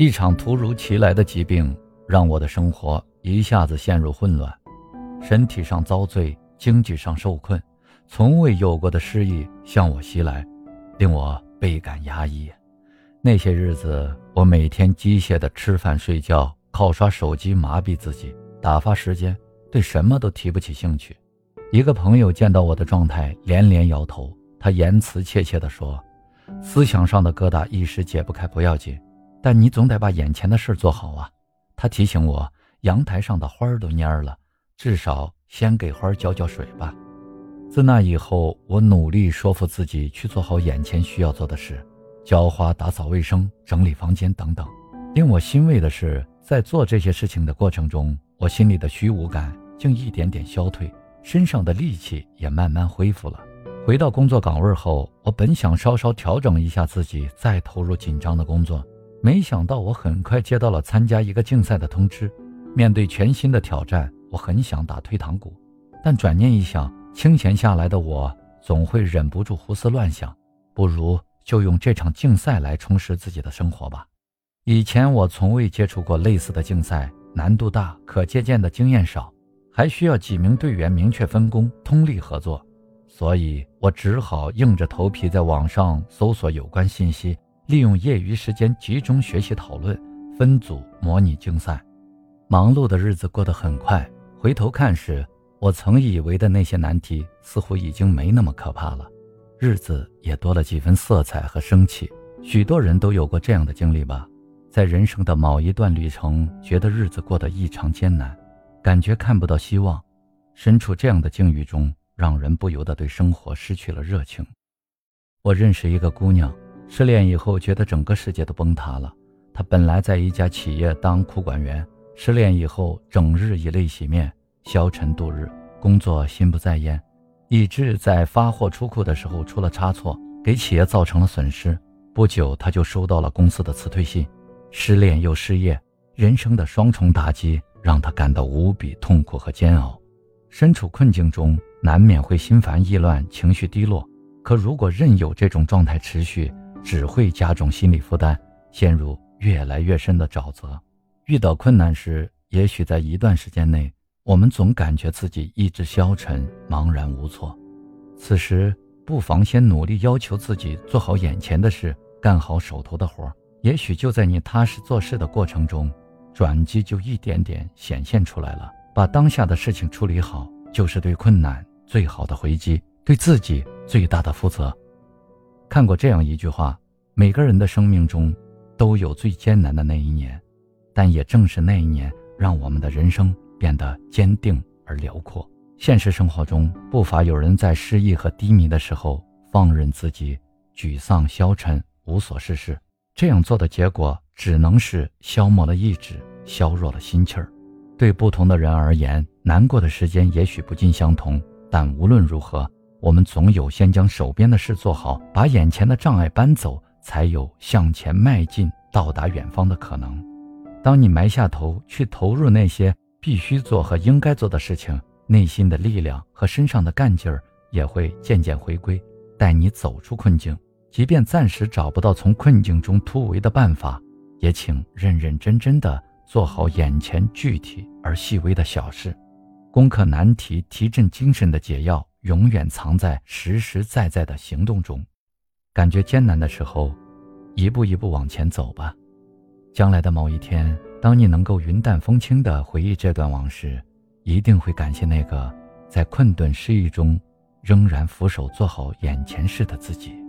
一场突如其来的疾病让我的生活一下子陷入混乱，身体上遭罪，经济上受困，从未有过的失意向我袭来，令我倍感压抑。那些日子，我每天机械的吃饭睡觉，靠刷手机麻痹自己，打发时间，对什么都提不起兴趣。一个朋友见到我的状态，连连摇头，他言辞切切地说：“思想上的疙瘩一时解不开不要紧。”但你总得把眼前的事做好啊！他提醒我，阳台上的花儿都蔫了，至少先给花浇浇水吧。自那以后，我努力说服自己去做好眼前需要做的事，浇花、打扫卫生、整理房间等等。令我欣慰的是，在做这些事情的过程中，我心里的虚无感竟一点点消退，身上的力气也慢慢恢复了。回到工作岗位后，我本想稍稍调整一下自己，再投入紧张的工作。没想到我很快接到了参加一个竞赛的通知，面对全新的挑战，我很想打退堂鼓，但转念一想，清闲下来的我总会忍不住胡思乱想，不如就用这场竞赛来充实自己的生活吧。以前我从未接触过类似的竞赛，难度大，可借鉴的经验少，还需要几名队员明确分工，通力合作，所以我只好硬着头皮在网上搜索有关信息。利用业余时间集中学习讨论，分组模拟竞赛。忙碌的日子过得很快，回头看时，我曾以为的那些难题似乎已经没那么可怕了，日子也多了几分色彩和生气。许多人都有过这样的经历吧，在人生的某一段旅程，觉得日子过得异常艰难，感觉看不到希望。身处这样的境遇中，让人不由得对生活失去了热情。我认识一个姑娘。失恋以后，觉得整个世界都崩塌了。他本来在一家企业当库管员，失恋以后，整日以泪洗面，消沉度日，工作心不在焉，以致在发货出库的时候出了差错，给企业造成了损失。不久，他就收到了公司的辞退信。失恋又失业，人生的双重打击让他感到无比痛苦和煎熬。身处困境中，难免会心烦意乱，情绪低落。可如果任由这种状态持续，只会加重心理负担，陷入越来越深的沼泽。遇到困难时，也许在一段时间内，我们总感觉自己意志消沉、茫然无措。此时，不妨先努力要求自己做好眼前的事，干好手头的活。也许就在你踏实做事的过程中，转机就一点点显现出来了。把当下的事情处理好，就是对困难最好的回击，对自己最大的负责。看过这样一句话：每个人的生命中，都有最艰难的那一年，但也正是那一年，让我们的人生变得坚定而辽阔。现实生活中，不乏有人在失意和低迷的时候，放任自己沮丧消沉、无所事事。这样做的结果，只能是消磨了意志，削弱了心气儿。对不同的人而言，难过的时间也许不尽相同，但无论如何。我们总有先将手边的事做好，把眼前的障碍搬走，才有向前迈进、到达远方的可能。当你埋下头去投入那些必须做和应该做的事情，内心的力量和身上的干劲儿也会渐渐回归，带你走出困境。即便暂时找不到从困境中突围的办法，也请认认真真的做好眼前具体而细微的小事。攻克难题、提振精神的解药。永远藏在实实在在的行动中，感觉艰难的时候，一步一步往前走吧。将来的某一天，当你能够云淡风轻地回忆这段往事，一定会感谢那个在困顿失意中仍然俯首做好眼前事的自己。